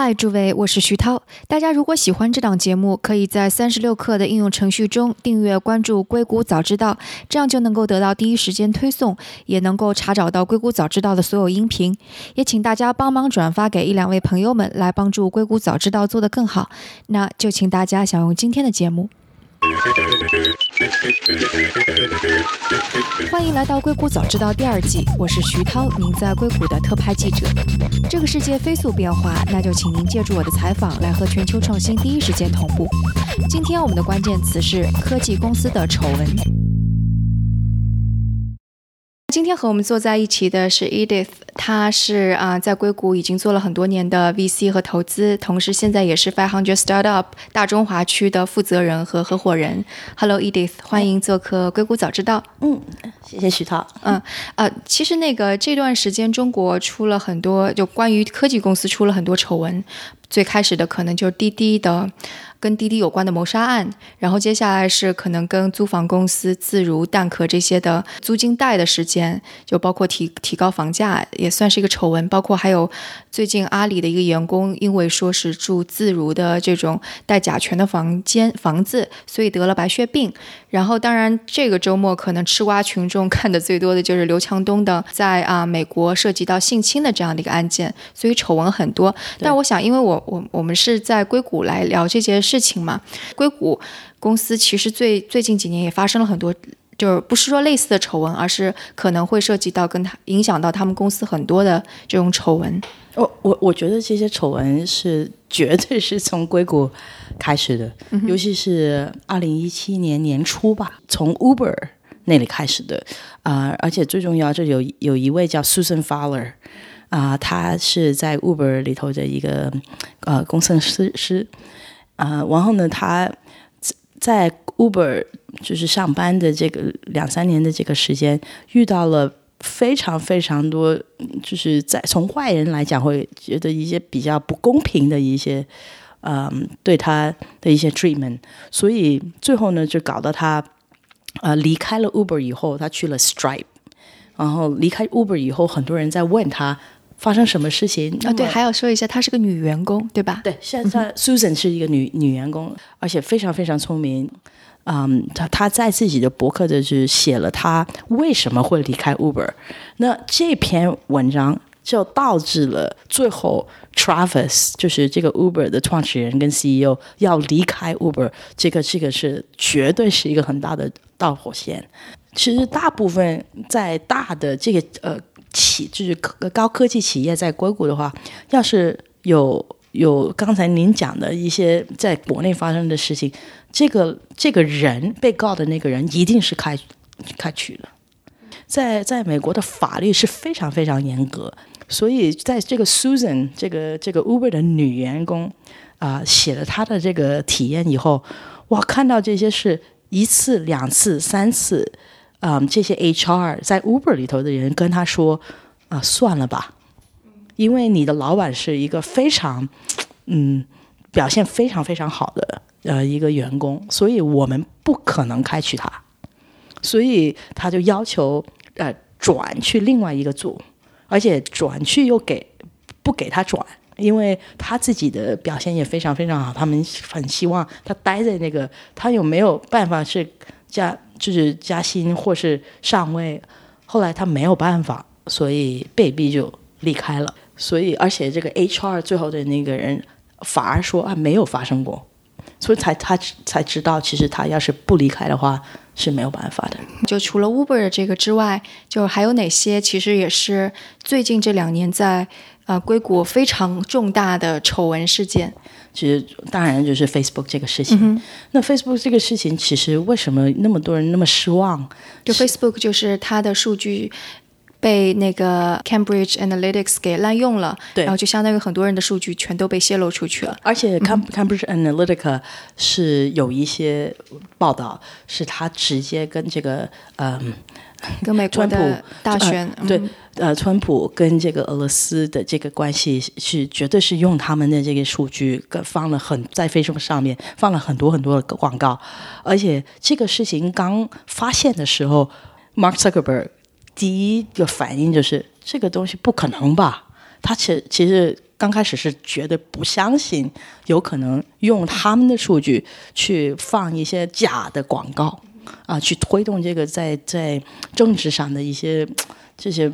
嗨，诸位，我是徐涛。大家如果喜欢这档节目，可以在三十六课的应用程序中订阅关注“硅谷早知道”，这样就能够得到第一时间推送，也能够查找到“硅谷早知道”的所有音频。也请大家帮忙转发给一两位朋友们，来帮助“硅谷早知道”做得更好。那就请大家享用今天的节目。欢迎来到《硅谷早知道》第二季，我是徐涛，您在硅谷的特派记者。这个世界飞速变化，那就请您借助我的采访来和全球创新第一时间同步。今天我们的关键词是科技公司的丑闻。今天和我们坐在一起的是 Edith，她是啊在硅谷已经做了很多年的 VC 和投资，同时现在也是 Five Hundred Startup 大中华区的负责人和合伙人。Hello Edith，欢迎做客硅谷早知道。嗯，谢谢徐涛。嗯呃，其实那个这段时间中国出了很多，就关于科技公司出了很多丑闻，最开始的可能就是滴滴的。跟滴滴有关的谋杀案，然后接下来是可能跟租房公司自如、蛋壳这些的租金贷的时间，就包括提提高房价，也算是一个丑闻。包括还有最近阿里的一个员工，因为说是住自如的这种带甲醛的房间房子，所以得了白血病。然后当然这个周末可能吃瓜群众看的最多的就是刘强东的在啊美国涉及到性侵的这样的一个案件，所以丑闻很多。但我想，因为我我我们是在硅谷来聊这件。事情嘛，硅谷公司其实最最近几年也发生了很多，就是不是说类似的丑闻，而是可能会涉及到跟他影响到他们公司很多的这种丑闻。我我我觉得这些丑闻是绝对是从硅谷开始的，尤其是二零一七年年初吧，从 Uber 那里开始的啊，而且最重要，这有有一位叫 Susan Fowler 啊，他是在 Uber 里头的一个呃工程师师。啊，然后呢，他在 Uber 就是上班的这个两三年的这个时间，遇到了非常非常多，就是在从坏人来讲会觉得一些比较不公平的一些，嗯，对他的一些 treatment，所以最后呢，就搞到他呃离开了 Uber 以后，他去了 Stripe，然后离开 Uber 以后，很多人在问他。发生什么事情啊？对，还要说一下，她是个女员工，对吧？对，现在 Susan 是一个女女员工，而且非常非常聪明。嗯，她她在自己的博客就是写了她为什么会离开 Uber。那这篇文章就导致了最后 Travis 就是这个 Uber 的创始人跟 CEO 要离开 Uber，这个这个是绝对是一个很大的导火线。其实大部分在大的这个呃。企就是高科技企业在硅谷的话，要是有有刚才您讲的一些在国内发生的事情，这个这个人被告的那个人一定是开开除的。在在美国的法律是非常非常严格，所以在这个 Susan 这个这个 Uber 的女员工啊写了她的这个体验以后，哇，看到这些是一次两次三次。嗯，这些 HR 在 Uber 里头的人跟他说：“啊，算了吧，因为你的老板是一个非常，嗯，表现非常非常好的呃一个员工，所以我们不可能开除他。所以他就要求呃转去另外一个组，而且转去又给不给他转，因为他自己的表现也非常非常好，他们很希望他待在那个，他有没有办法是加？”就是加薪或是上位，后来他没有办法，所以被逼就离开了。所以，而且这个 HR 最后的那个人反而说啊，没有发生过，所以才他才知道，其实他要是不离开的话是没有办法的。就除了 Uber 这个之外，就还有哪些其实也是最近这两年在呃硅谷非常重大的丑闻事件。其实，当然就是 Facebook 这个事情。那 Facebook 这个事情，其实为什么那么多人那么失望？就 Facebook 就是它的数据被那个 Cambridge Analytics 给滥用了，对，然后就相当于很多人的数据全都被泄露出去了。而且 Cambridge Analytica 是有一些报道，是他直接跟这个嗯。跟美国的大选对，呃，川普跟这个俄罗斯的这个关系是绝对是用他们的这个数据，放了很在 Facebook 上面放了很多很多的广告，而且这个事情刚发现的时候，Mark Zuckerberg 第一个反应就是这个东西不可能吧？他其实其实刚开始是绝对不相信有可能用他们的数据去放一些假的广告啊，去推动这个在在政治上的一些这些。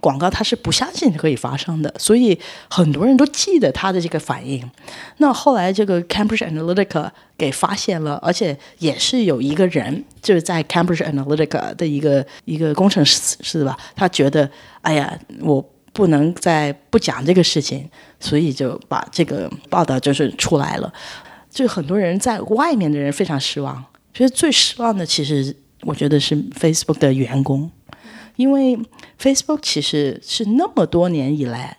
广告他是不相信可以发生的，所以很多人都记得他的这个反应。那后来这个 Cambridge Analytica 给发现了，而且也是有一个人就是在 Cambridge Analytica 的一个一个工程师是吧？他觉得哎呀，我不能再不讲这个事情，所以就把这个报道就是出来了。就很多人在外面的人非常失望，其实最失望的其实我觉得是 Facebook 的员工。因为 Facebook 其实是那么多年以来，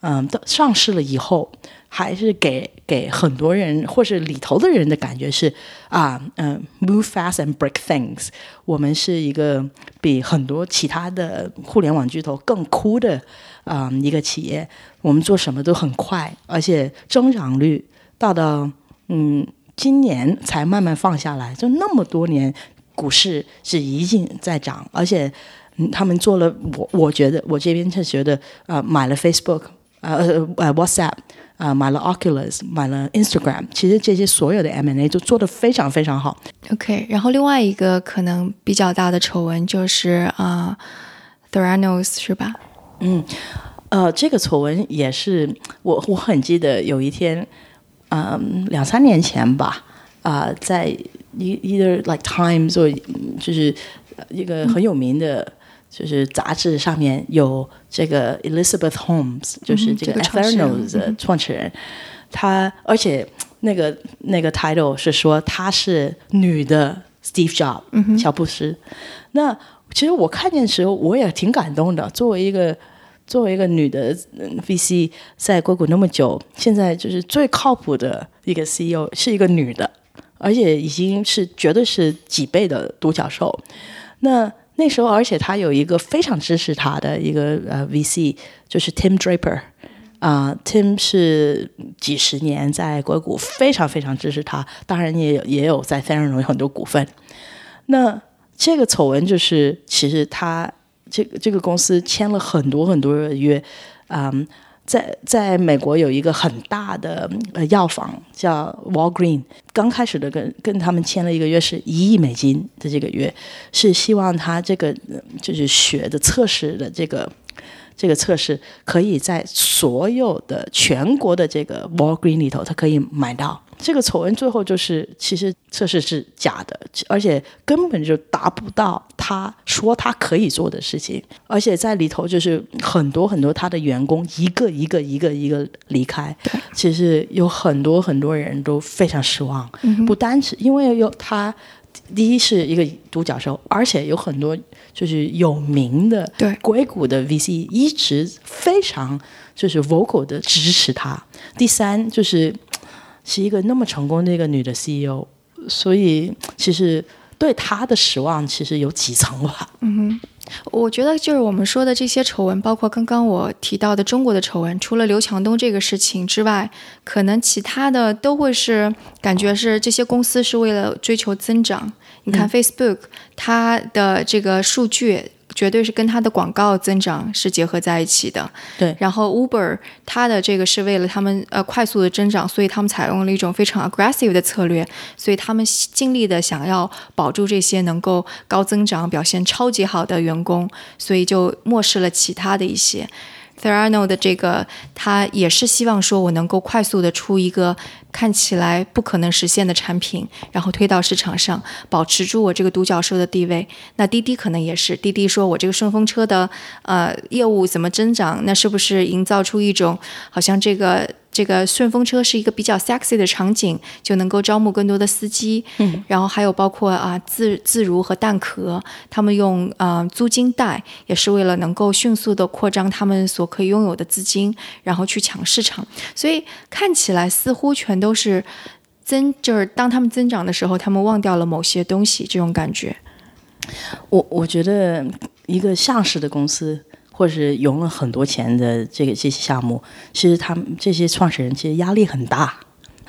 嗯，上市了以后，还是给给很多人或是里头的人的感觉是啊，嗯，move fast and break things。我们是一个比很多其他的互联网巨头更酷的啊一个企业。我们做什么都很快，而且增长率到到嗯今年才慢慢放下来。就那么多年，股市是一定在涨，而且。嗯他们做了，我我觉得我这边是觉得，呃，买了 Facebook，呃呃 WhatsApp，啊，买了 Oculus，买了 Instagram，其实这些所有的 M&A 都做得非常非常好。OK，然后另外一个可能比较大的丑闻就是啊，Theranos 是吧？嗯，呃，这个丑闻也是我我很记得有一天，嗯，两三年前吧，啊，在 either like Times 或就是一个很有名的。就是杂志上面有这个 Elizabeth Holmes，就是这个 Theranos 的创始人，他而且那个那个 title 是说她是女的 Steve Jobs，乔布斯。那其实我看见的时候我也挺感动的。作为一个作为一个女的 VC，在硅谷那么久，现在就是最靠谱的一个 CEO 是一个女的，而且已经是绝对是几倍的独角兽。那那时候，而且他有一个非常支持他的一个呃 VC，就是 Tim Draper，啊，Tim 是几十年在硅谷非常非常支持他，当然也有也有在 t h e r 有很多股份。那这个丑闻就是，其实他这个这个公司签了很多很多的约，嗯。在在美国有一个很大的呃药房叫 Walgreen，刚开始的跟跟他们签了一个约是一亿美金的这个约，是希望他这个就是血的测试的这个这个测试可以在所有的全国的这个 Walgreen 里头，他可以买到。这个丑闻最后就是，其实测试是假的，而且根本就达不到他说他可以做的事情，而且在里头就是很多很多他的员工一个一个一个一个离开，其实有很多很多人都非常失望，不单是因为有他，第一是一个独角兽，而且有很多就是有名的对。硅谷的 VC 一直非常就是 vocal 的支持他，第三就是。是一个那么成功的一个女的 CEO，所以其实对她的失望其实有几层吧。嗯哼，我觉得就是我们说的这些丑闻，包括刚刚我提到的中国的丑闻，除了刘强东这个事情之外，可能其他的都会是感觉是这些公司是为了追求增长。你看 Facebook，它的这个数据。绝对是跟它的广告增长是结合在一起的。对，然后 Uber 它的这个是为了他们呃快速的增长，所以他们采用了一种非常 aggressive 的策略，所以他们尽力的想要保住这些能够高增长、表现超级好的员工，所以就漠视了其他的一些。Therano 的这个，他也是希望说，我能够快速的出一个看起来不可能实现的产品，然后推到市场上，保持住我这个独角兽的地位。那滴滴可能也是，滴滴说我这个顺风车的呃业务怎么增长？那是不是营造出一种好像这个？这个顺风车是一个比较 sexy 的场景，就能够招募更多的司机。嗯，然后还有包括啊自自如和蛋壳，他们用啊租金贷，也是为了能够迅速的扩张他们所可以拥有的资金，然后去抢市场。所以看起来似乎全都是增，就是当他们增长的时候，他们忘掉了某些东西，这种感觉。我我觉得一个上市的公司。或是融了很多钱的这个这些项目，其实他们这些创始人其实压力很大。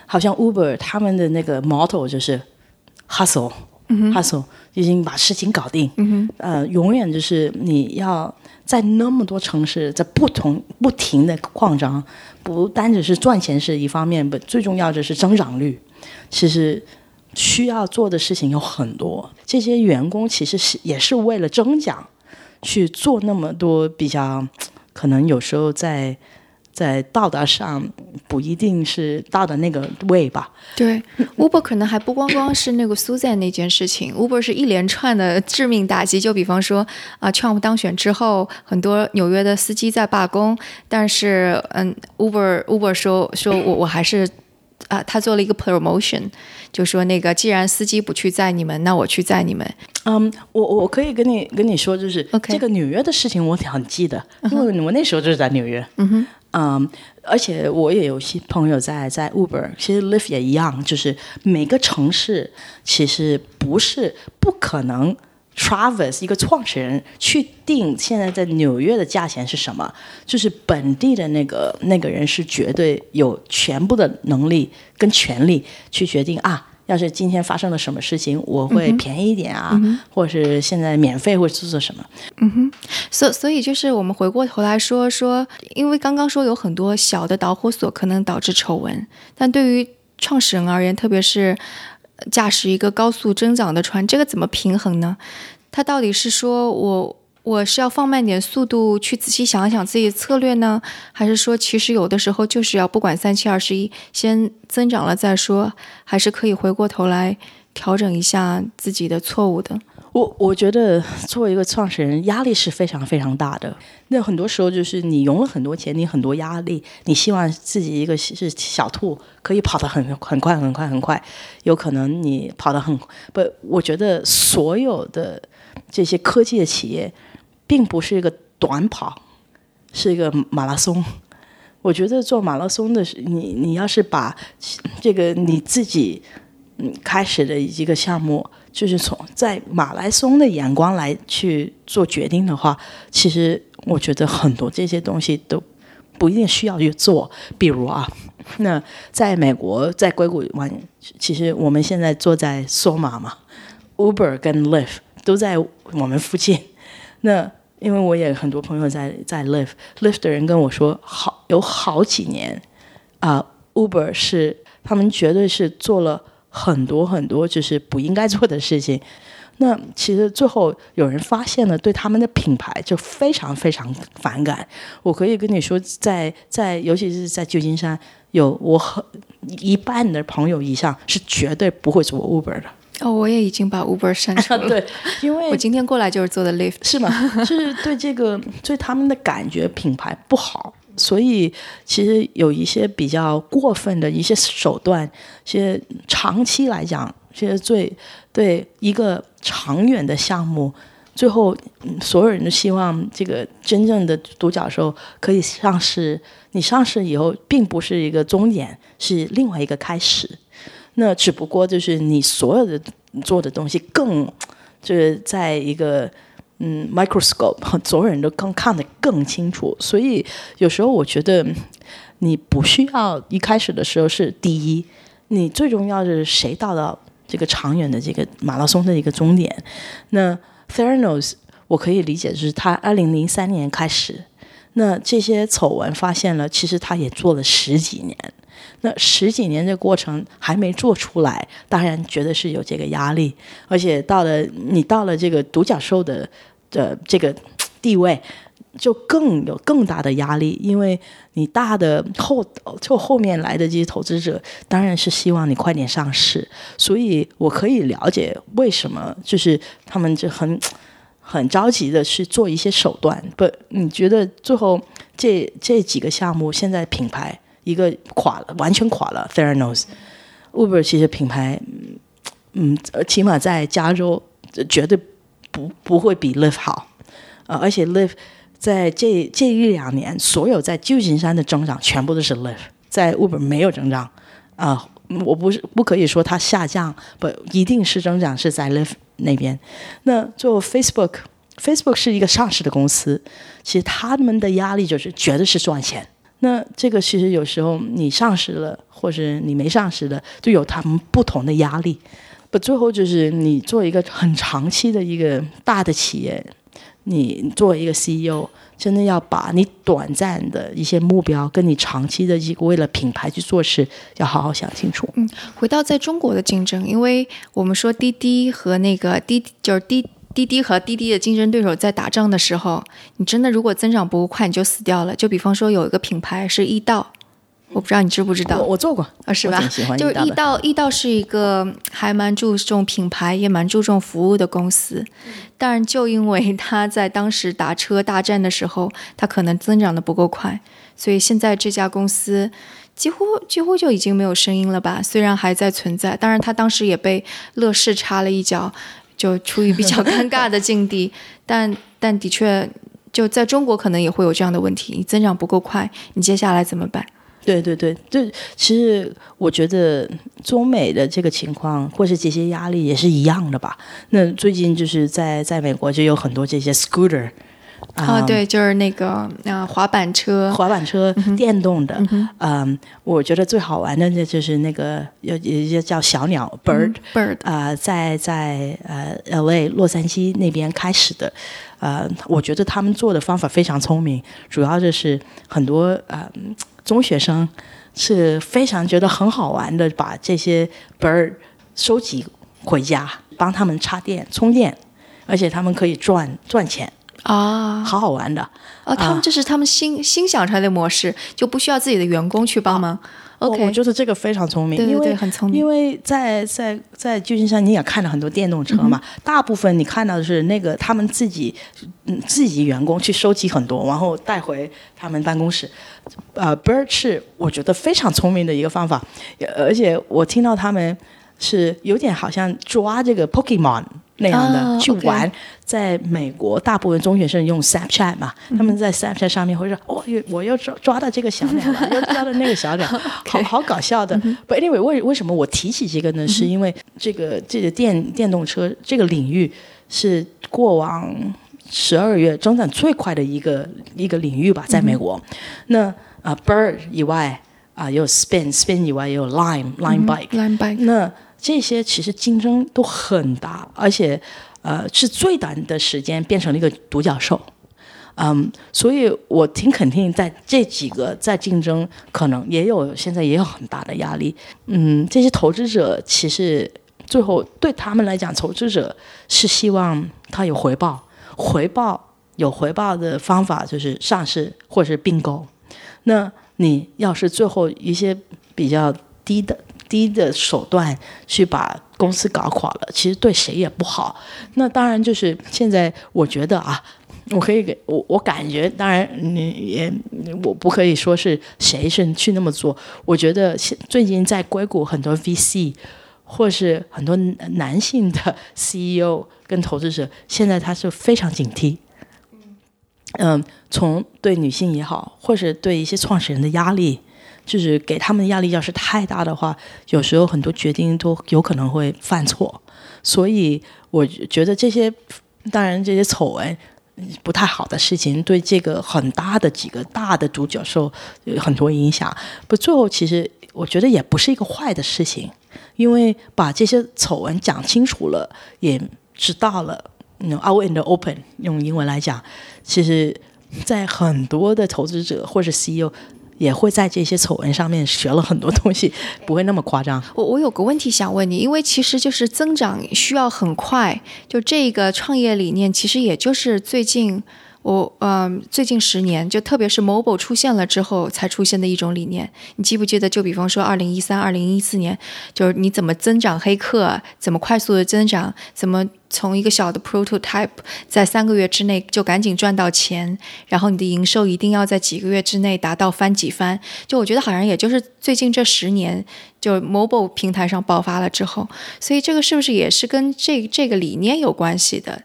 好像 Uber 他们的那个 motto 就是 hustle，hustle，已经把事情搞定。呃，永远就是你要在那么多城市，在不同不停的扩张，不单只是赚钱是一方面，不最重要的是增长率。其实需要做的事情有很多，这些员工其实是也是为了增长去做那么多比较，可能有时候在。在道德上不一定是到的那个位吧。对，Uber 可能还不光光是那个 Susan 那件事情，Uber 是一连串的致命打击。就比方说啊，Trump 当选之后，很多纽约的司机在罢工，但是嗯，Uber Uber 说说我我还是啊，他做了一个 promotion，就说那个既然司机不去载你们，那我去载你们。嗯，我我可以跟你跟你说，就是这个纽约的事情我很记得，因为我那时候就是在纽约。嗯哼。嗯，而且我也有些朋友在在 Uber，其实 Lyft 也一样，就是每个城市其实不是不可能，Travis 一个创始人去定现在在纽约的价钱是什么，就是本地的那个那个人是绝对有全部的能力跟权利去决定啊。要是今天发生了什么事情，我会便宜一点啊，或者是现在免费会做做什么？嗯哼，所所以就是我们回过头来说说，因为刚刚说有很多小的导火索可能导致丑闻，但对于创始人而言，特别是驾驶一个高速增长的船，这个怎么平衡呢？他到底是说我？我是要放慢点速度去仔细想想自己的策略呢，还是说其实有的时候就是要不管三七二十一，先增长了再说，还是可以回过头来调整一下自己的错误的？我我觉得作为一个创始人，压力是非常非常大的。那很多时候就是你融了很多钱，你很多压力，你希望自己一个是小兔可以跑得很很快很快很快，有可能你跑得很不？我觉得所有的这些科技的企业。并不是一个短跑，是一个马拉松。我觉得做马拉松的是，你你要是把这个你自己嗯开始的一个项目，就是从在马拉松的眼光来去做决定的话，其实我觉得很多这些东西都不一定需要去做。比如啊，那在美国在硅谷玩，其实我们现在坐在索马嘛，Uber 跟 Lyft 都在我们附近。那因为我也很多朋友在在 l i f t l i f t 的人跟我说，好有好几年，啊，Uber 是他们绝对是做了很多很多就是不应该做的事情。那其实最后有人发现了，对他们的品牌就非常非常反感。我可以跟你说，在在尤其是在旧金山，有我很一半的朋友以上是绝对不会做 Uber 的。哦，我也已经把 Uber 删除了。对，因为 我今天过来就是做的 Lyft，是吗？就是对这个对他们的感觉品牌不好，所以其实有一些比较过分的一些手段，其实长期来讲，其实最对一个长远的项目，最后所有人都希望这个真正的独角兽可以上市。你上市以后，并不是一个终点，是另外一个开始。那只不过就是你所有的做的东西更，就是在一个嗯 microscope，所有人都更看得更清楚。所以有时候我觉得你不需要一开始的时候是第一，你最重要的是谁到了这个长远的这个马拉松的一个终点。那 Theranos 我可以理解就是他二零零三年开始，那这些丑闻发现了，其实他也做了十几年。那十几年的过程还没做出来，当然觉得是有这个压力，而且到了你到了这个独角兽的的这个地位，就更有更大的压力，因为你大的后就后面来的这些投资者当然是希望你快点上市，所以我可以了解为什么就是他们就很很着急的去做一些手段。不，你觉得最后这这几个项目现在品牌？一个垮了，完全垮了。Theranos，Uber 其实品牌，嗯，起码在加州绝对不不会比 Live 好，呃，而且 Live 在这这一两年，所有在旧金山的增长全部都是 Live，在 Uber 没有增长，啊，我不是不可以说它下降，不一定是增长是在 Live 那边。那做 Facebook，Facebook 是一个上市的公司，其实他们的压力就是绝对是赚钱。那这个其实有时候你上市了，或者你没上市的，就有他们不同的压力。不，最后就是你做一个很长期的一个大的企业，你作为一个 CEO，真的要把你短暂的一些目标跟你长期的一个为了品牌去做事，要好好想清楚。嗯，回到在中国的竞争，因为我们说滴滴和那个滴就是滴滴滴和滴滴的竞争对手在打仗的时候，你真的如果增长不够快，你就死掉了。就比方说有一个品牌是易到。我不知道你知不知道，我我做过啊，是吧？就是易到，易到是一个还蛮注重品牌，也蛮注重服务的公司。但就因为 他在当时打车大战的时候，他可能增长的不够快，所以现在这家公司几乎几乎就已经没有声音了吧？虽然还在存在，当然他当时也被乐视插了一脚，就处于比较 尴尬的境地。但但的确，就在中国可能也会有这样的问题，你增长不够快，你接下来怎么办？对对对，就其实我觉得中美的这个情况，或是这些压力也是一样的吧。那最近就是在在美国就有很多这些 scooter，啊，对，就是那个啊滑板车，滑板车电动的，嗯，我觉得最好玩的那就是那个有一些叫小鸟 bird bird 啊，在在呃 L A 洛杉矶那边开始的，呃，我觉得他们做的方法非常聪明，主要就是很多呃。中学生是非常觉得很好玩的，把这些 bird 收集回家，帮他们插电充电，而且他们可以赚赚钱啊，好好玩的啊！他们这是他们新新想出来的模式，就不需要自己的员工去帮忙。我觉得这个非常聪明，对对，很聪明。因为在在在旧金山，你也看了很多电动车嘛，大部分你看到的是那个他们自己嗯自己员工去收集很多，然后带回他们办公室。呃，Bird 是我觉得非常聪明的一个方法，而且我听到他们是有点好像抓这个 Pokemon。那样的去玩，在美国，大部分中学生用 Snapchat 嘛，他们在 Snapchat 上面会说：“哦，我又抓抓到这个小鸟了，又抓到那个小鸟，好好搞笑的。” But anyway，为为什么我提起这个呢？是因为这个这个电电动车这个领域是过往十二月增长最快的一个一个领域吧，在美国。那啊，Bird 以外啊，也有 Spin，Spin 以外也有 Lime，Lime Bike，Lime Bike。那这些其实竞争都很大，而且，呃，是最短的时间变成了一个独角兽，嗯，所以我挺肯定，在这几个在竞争，可能也有现在也有很大的压力，嗯，这些投资者其实最后对他们来讲，投资者是希望他有回报，回报有回报的方法就是上市或者是并购，那你要是最后一些比较低的。低的手段去把公司搞垮了，其实对谁也不好。那当然就是现在，我觉得啊，我可以给我我感觉，当然你也我不可以说是谁是去那么做。我觉得现最近在硅谷很多 VC 或是很多男性的 CEO 跟投资者，现在他是非常警惕。嗯，从对女性也好，或是对一些创始人的压力。就是给他们压力要是太大的话，有时候很多决定都有可能会犯错，所以我觉得这些当然这些丑闻不太好的事情，对这个很大的几个大的独角兽有很多影响。不，最后其实我觉得也不是一个坏的事情，因为把这些丑闻讲清楚了，也知道了，out in the open，用英文来讲，其实，在很多的投资者或者 CEO。也会在这些丑闻上面学了很多东西，不会那么夸张。我我有个问题想问你，因为其实就是增长需要很快，就这个创业理念，其实也就是最近我嗯最近十年，就特别是 mobile 出现了之后才出现的一种理念。你记不记得？就比方说二零一三、二零一四年，就是你怎么增长黑客，怎么快速的增长，怎么。从一个小的 prototype，在三个月之内就赶紧赚到钱，然后你的营收一定要在几个月之内达到翻几番。就我觉得好像也就是最近这十年，就 mobile 平台上爆发了之后，所以这个是不是也是跟这这个理念有关系的？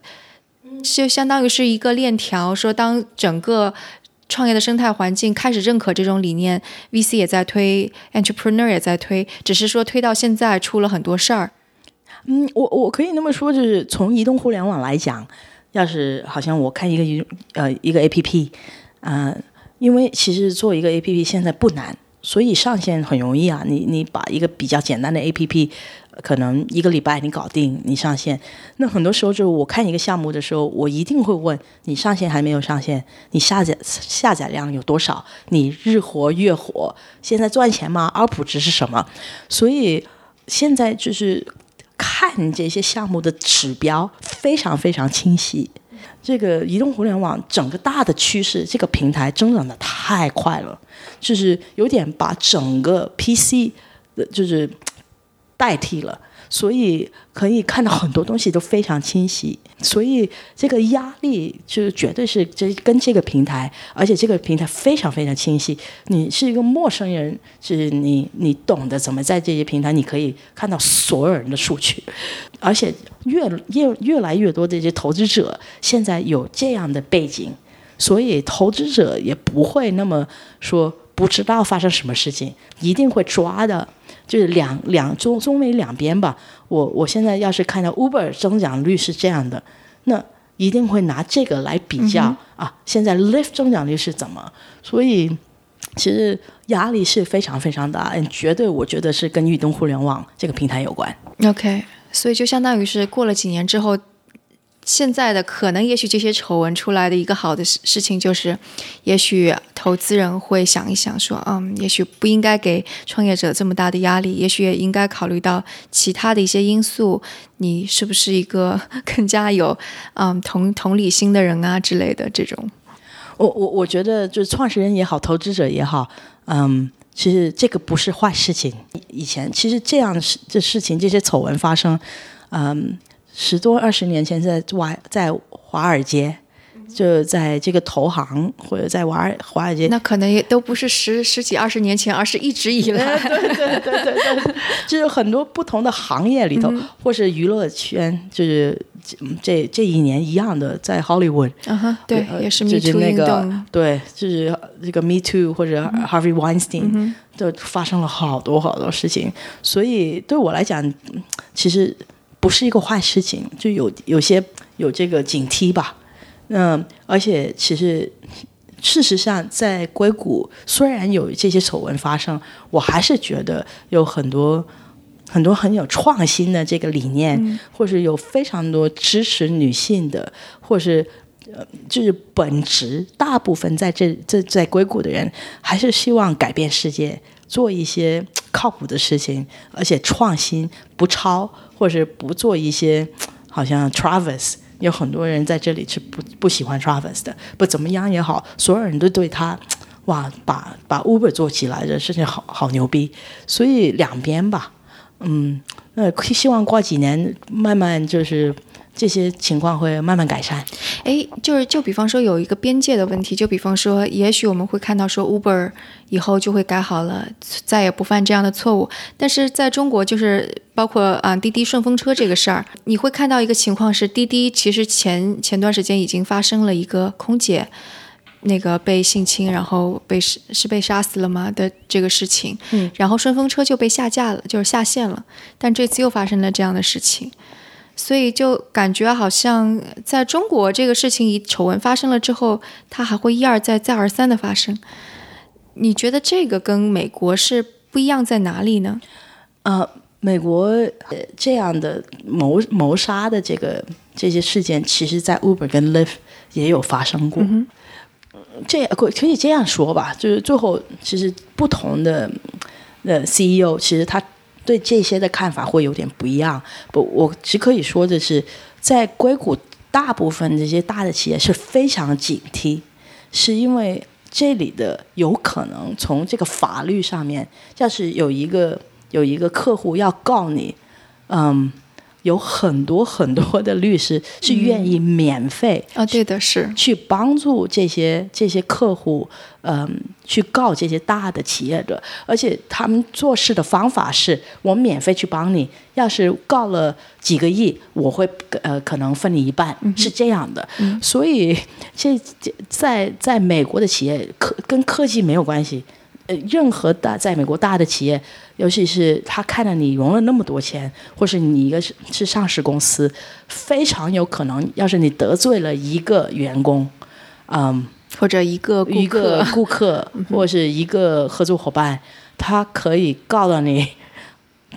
就相当于是一个链条，说当整个创业的生态环境开始认可这种理念，VC 也在推，entrepreneur 也在推，只是说推到现在出了很多事儿。嗯，我我可以那么说，就是从移动互联网来讲，要是好像我看一个一呃一个 A P P，嗯，因为其实做一个 A P P 现在不难，所以上线很容易啊。你你把一个比较简单的 A P P，可能一个礼拜你搞定，你上线。那很多时候就是我看一个项目的时候，我一定会问你上线还没有上线，你下载下载量有多少？你日活月活，现在赚钱吗？二普值是什么？所以现在就是看这些项目的指标非常非常清晰。这个移动互联网整个大的趋势，这个平台增长的太快了，就是有点把整个 PC 的就是代替了。所以可以看到很多东西都非常清晰，所以这个压力就是绝对是这跟这个平台，而且这个平台非常非常清晰。你是一个陌生人，是你你懂得怎么在这些平台，你可以看到所有人的数据，而且越越越来越多这些投资者现在有这样的背景，所以投资者也不会那么说不知道发生什么事情，一定会抓的。就是两两中中美两边吧，我我现在要是看到 Uber 增长率是这样的，那一定会拿这个来比较啊。现在 Lyft 增长率是怎么？所以其实压力是非常非常大，嗯，绝对我觉得是跟移动互联网这个平台有关。OK，所以就相当于是过了几年之后。现在的可能，也许这些丑闻出来的一个好的事事情就是，也许投资人会想一想，说，嗯，也许不应该给创业者这么大的压力，也许也应该考虑到其他的一些因素，你是不是一个更加有，嗯，同同理心的人啊之类的这种。我我我觉得，就是创始人也好，投资者也好，嗯，其实这个不是坏事情。以前其实这样的事这事情，这些丑闻发生，嗯。十多二十年前，在华在华尔街，就在这个投行或者在华尔华尔街，那可能也都不是十十几二十年前，而是一直以来，对对对对对，就是很多不同的行业里头，或是娱乐圈，就是这这一年一样的，在 Hollywood，对，也是 Me Too 运动，对，就是这个 Me Too 或者 Harvey Weinstein，都发生了好多好多事情，所以对我来讲，其实。不是一个坏事情，就有有些有这个警惕吧。嗯，而且其实事实上，在硅谷虽然有这些丑闻发生，我还是觉得有很多很多很有创新的这个理念，或是有非常多支持女性的，或是呃，就是本质大部分在这这在硅谷的人，还是希望改变世界，做一些靠谱的事情，而且创新不抄。或者是不做一些，好像 Travis 有很多人在这里是不不喜欢 Travis 的，不怎么样也好，所有人都对他，哇，把把 Uber 做起来的事情好好牛逼，所以两边吧，嗯，那希望过几年慢慢就是。这些情况会慢慢改善。哎，就是就比方说有一个边界的问题，就比方说，也许我们会看到说 Uber 以后就会改好了，再也不犯这样的错误。但是在中国，就是包括啊滴滴顺风车这个事儿，你会看到一个情况是，滴滴其实前前段时间已经发生了一个空姐那个被性侵，然后被是是被杀死了吗的这个事情。嗯，然后顺风车就被下架了，就是下线了。但这次又发生了这样的事情。所以就感觉好像在中国这个事情一丑闻发生了之后，它还会一而再再而三的发生。你觉得这个跟美国是不一样在哪里呢？呃，美国这样的谋谋杀的这个这些事件，其实在 Uber 跟 Lyft 也有发生过。这可可以这样说吧，就是最后其实不同的呃 CEO 其实他。对这些的看法会有点不一样。不，我只可以说的是，在硅谷，大部分这些大的企业是非常警惕，是因为这里的有可能从这个法律上面，要是有一个有一个客户要告你，嗯。有很多很多的律师是愿意免费啊，对的，是。去帮助这些这些客户，嗯，去告这些大的企业的，而且他们做事的方法是我免费去帮你，要是告了几个亿，我会呃可能分你一半，是这样的。所以这在在美国的企业科跟科技没有关系。呃，任何大在美国大的企业，尤其是他看到你融了那么多钱，或是你一个是是上市公司，非常有可能，要是你得罪了一个员工，嗯，或者一个一个顾客，或者是一个合作伙伴，他可以告到你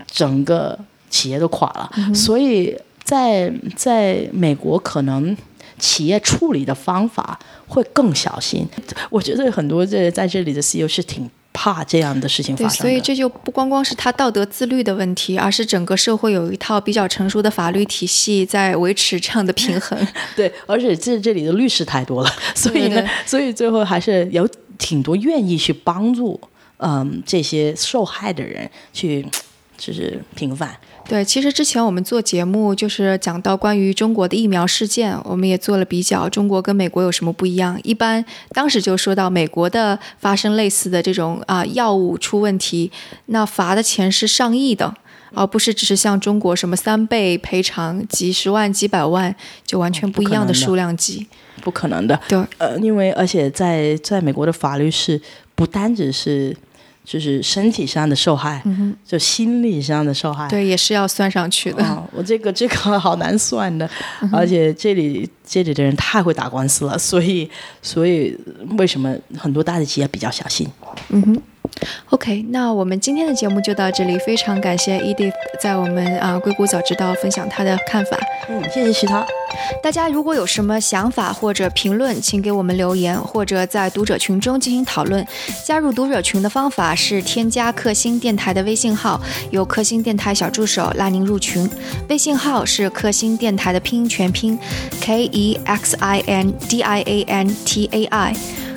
整个企业都垮了。所以在在美国，可能企业处理的方法会更小心。我觉得很多这在这里的 CEO 是挺。怕这样的事情发生，所以这就不光光是他道德自律的问题，而是整个社会有一套比较成熟的法律体系在维持这样的平衡。对，而且这这里的律师太多了，所以呢，所以最后还是有挺多愿意去帮助，嗯，这些受害的人去，就是平反。对，其实之前我们做节目就是讲到关于中国的疫苗事件，我们也做了比较，中国跟美国有什么不一样？一般当时就说到美国的发生类似的这种啊药物出问题，那罚的钱是上亿的，而不是只是像中国什么三倍赔偿、几十万、几百万，就完全不一样的数量级，不可能的。对，呃，因为而且在在美国的法律是不单只是。就是身体上的受害，就心理上的受害，对，也是要算上去的。我这个 这个好难算的，而且这里这里的人太会打官司了，所以所以为什么很多大的企业比较小心？嗯哼。OK，那我们今天的节目就到这里，非常感谢 Edith 在我们啊硅谷早知道分享她的看法。嗯，谢谢徐涛。大家如果有什么想法或者评论，请给我们留言，或者在读者群中进行讨论。加入读者群的方法是添加克星电台的微信号，由克星电台小助手拉您入群。微信号是克星电台的拼音全拼，K E X I N D I A N T A I。